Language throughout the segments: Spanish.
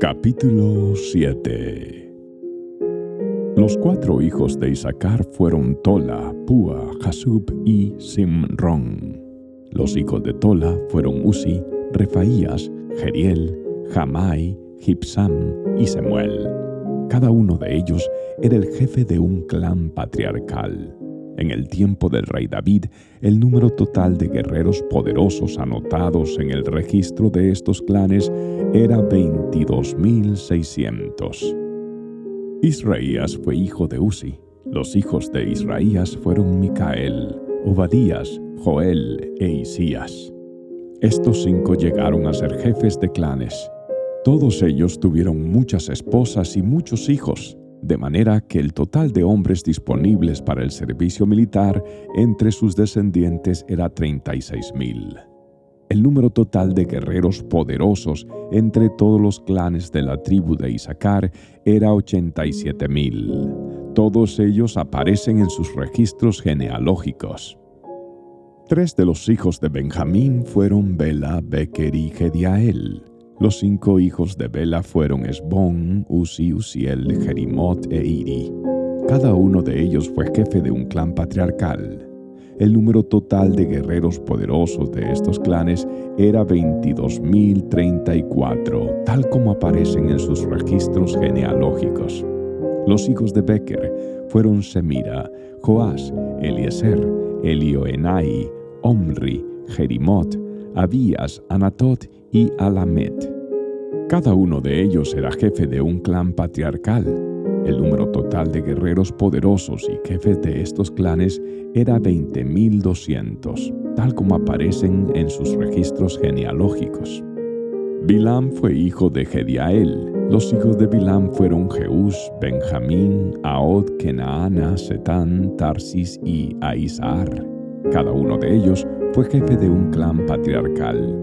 Capítulo 7 Los cuatro hijos de Isaacar fueron Tola, Púa, Jasub y Simrón. Los hijos de Tola fueron Uzi, Refaías, Jeriel, Jamai, Gipsam y Semuel. Cada uno de ellos era el jefe de un clan patriarcal. En el tiempo del rey David, el número total de guerreros poderosos anotados en el registro de estos clanes era 22.600. Israías fue hijo de Uzi. Los hijos de Israías fueron Micael, Obadías, Joel e Isías. Estos cinco llegaron a ser jefes de clanes. Todos ellos tuvieron muchas esposas y muchos hijos de manera que el total de hombres disponibles para el servicio militar entre sus descendientes era 36.000. El número total de guerreros poderosos entre todos los clanes de la tribu de Isaacar era 87.000. Todos ellos aparecen en sus registros genealógicos. Tres de los hijos de Benjamín fueron Bela, Becker y Gediael. Los cinco hijos de Bela fueron Esbón, Uzi, Uziel, Jerimot e Iri. Cada uno de ellos fue jefe de un clan patriarcal. El número total de guerreros poderosos de estos clanes era 22.034, tal como aparecen en sus registros genealógicos. Los hijos de Becker fueron Semira, Joás, Eliezer, Elioenai, Omri, Jerimot, Abías, Anatot y Alamet. Cada uno de ellos era jefe de un clan patriarcal. El número total de guerreros poderosos y jefes de estos clanes era 20.200, tal como aparecen en sus registros genealógicos. Bilam fue hijo de Gediael. Los hijos de Bilam fueron Jeús, Benjamín, Aod, Kenaana, Setán, Tarsis y Aizar. Cada uno de ellos fue jefe de un clan patriarcal.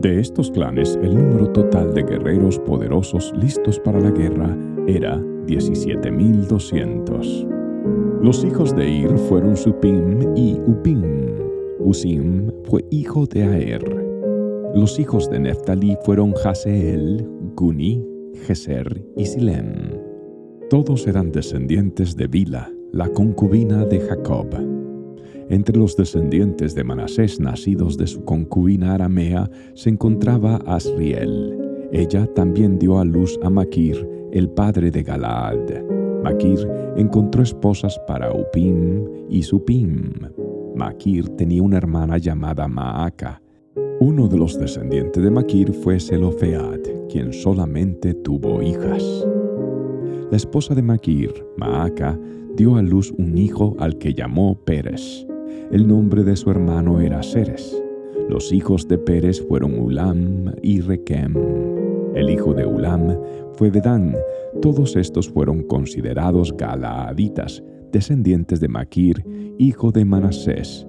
De estos clanes, el número total de guerreros poderosos listos para la guerra era 17.200. Los hijos de Ir fueron Supim y Upim. Usim fue hijo de Aer. Los hijos de Neftali fueron Haseel, Guni, Geser y Silem. Todos eran descendientes de Bila, la concubina de Jacob. Entre los descendientes de Manasés nacidos de su concubina aramea se encontraba Asriel. Ella también dio a luz a Maquir, el padre de Galaad. Maquir encontró esposas para Upim y Supim. Maquir tenía una hermana llamada Maaca. Uno de los descendientes de Maquir fue Selofead, quien solamente tuvo hijas. La esposa de Maquir, Maaca, dio a luz un hijo al que llamó Pérez. El nombre de su hermano era Ceres. Los hijos de Pérez fueron Ulam y Requem. El hijo de Ulam fue Bedán. Todos estos fueron considerados galaaditas, descendientes de Maquir, hijo de Manasés.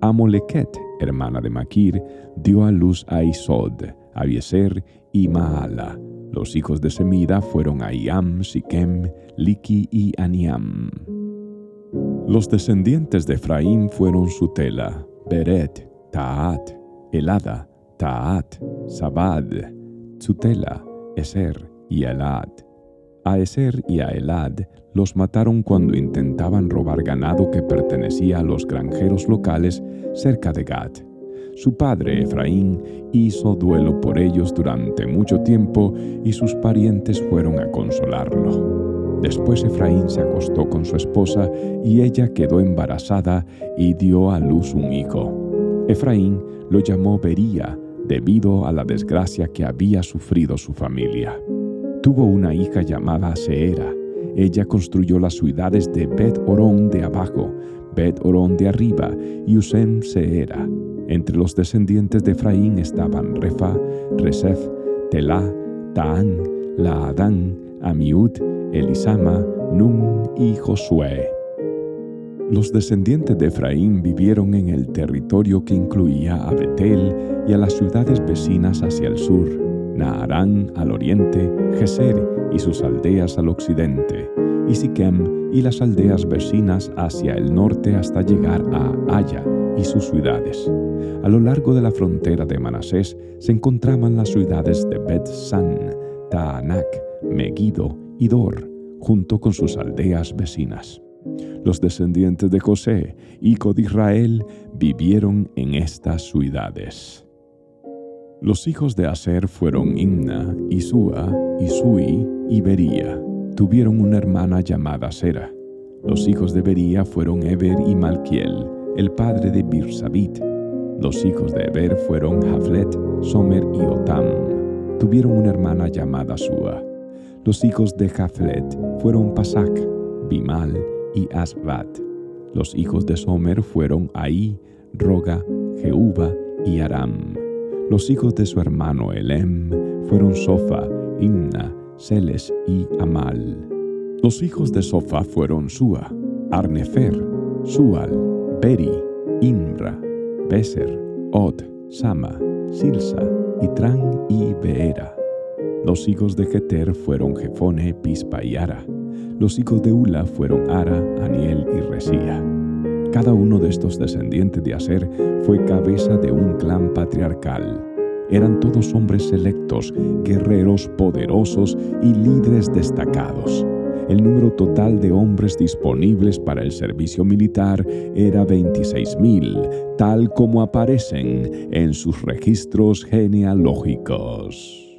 Amoleket, hermana de Maquir, dio a luz a Isod, Abieser y Maala. Los hijos de Semida fueron Aiam, Siquem, Liki y Aniam. Los descendientes de Efraín fueron Sutela, Beret, Taat, Elada, Taat, Sabad, Sutela, Eser y Elad. A Eser y a Elad los mataron cuando intentaban robar ganado que pertenecía a los granjeros locales cerca de Gad. Su padre Efraín hizo duelo por ellos durante mucho tiempo y sus parientes fueron a consolarlo. Después Efraín se acostó con su esposa y ella quedó embarazada y dio a luz un hijo. Efraín lo llamó Bería debido a la desgracia que había sufrido su familia. Tuvo una hija llamada Seera. Ella construyó las ciudades de Bet Orón de abajo, Bet Orón de arriba y Usem Seera. Entre los descendientes de Efraín estaban Refa, Resef, Telá, Taán, Laadán, Amiud, Elisama, Nun y Josué. Los descendientes de Efraín vivieron en el territorio que incluía a Betel y a las ciudades vecinas hacia el sur, Naharán al oriente, Geser y sus aldeas al occidente, y Siquem y las aldeas vecinas hacia el norte hasta llegar a Aya y sus ciudades. A lo largo de la frontera de Manasés se encontraban las ciudades de Bet-San, Taanac, Megiddo Dor, junto con sus aldeas vecinas. Los descendientes de José, hijo de Israel, vivieron en estas ciudades. Los hijos de Aser fueron Imna, Isúa, Isui y Bería. Tuvieron una hermana llamada Sera. Los hijos de Bería fueron Eber y Malquiel, el padre de Birsabit. Los hijos de Eber fueron Jaflet, Somer y Otam. Tuvieron una hermana llamada Sua. Los hijos de Jaflet fueron Pasac, Bimal y Asbat. Los hijos de Somer fueron Ahí, Roga, Jehuba y Aram. Los hijos de su hermano Elem fueron Sofa, Imna, Celes y Amal. Los hijos de Sofa fueron Sua, Arnefer, Sual, Beri, Imra, Beser, Od, Sama, Silsa, Itran y Beera. Los hijos de Jeter fueron Jefone, Pispa y Ara. Los hijos de Ula fueron Ara, Aniel y Resía. Cada uno de estos descendientes de Aser fue cabeza de un clan patriarcal. Eran todos hombres selectos, guerreros poderosos y líderes destacados el número total de hombres disponibles para el servicio militar era 26.000, tal como aparecen en sus registros genealógicos.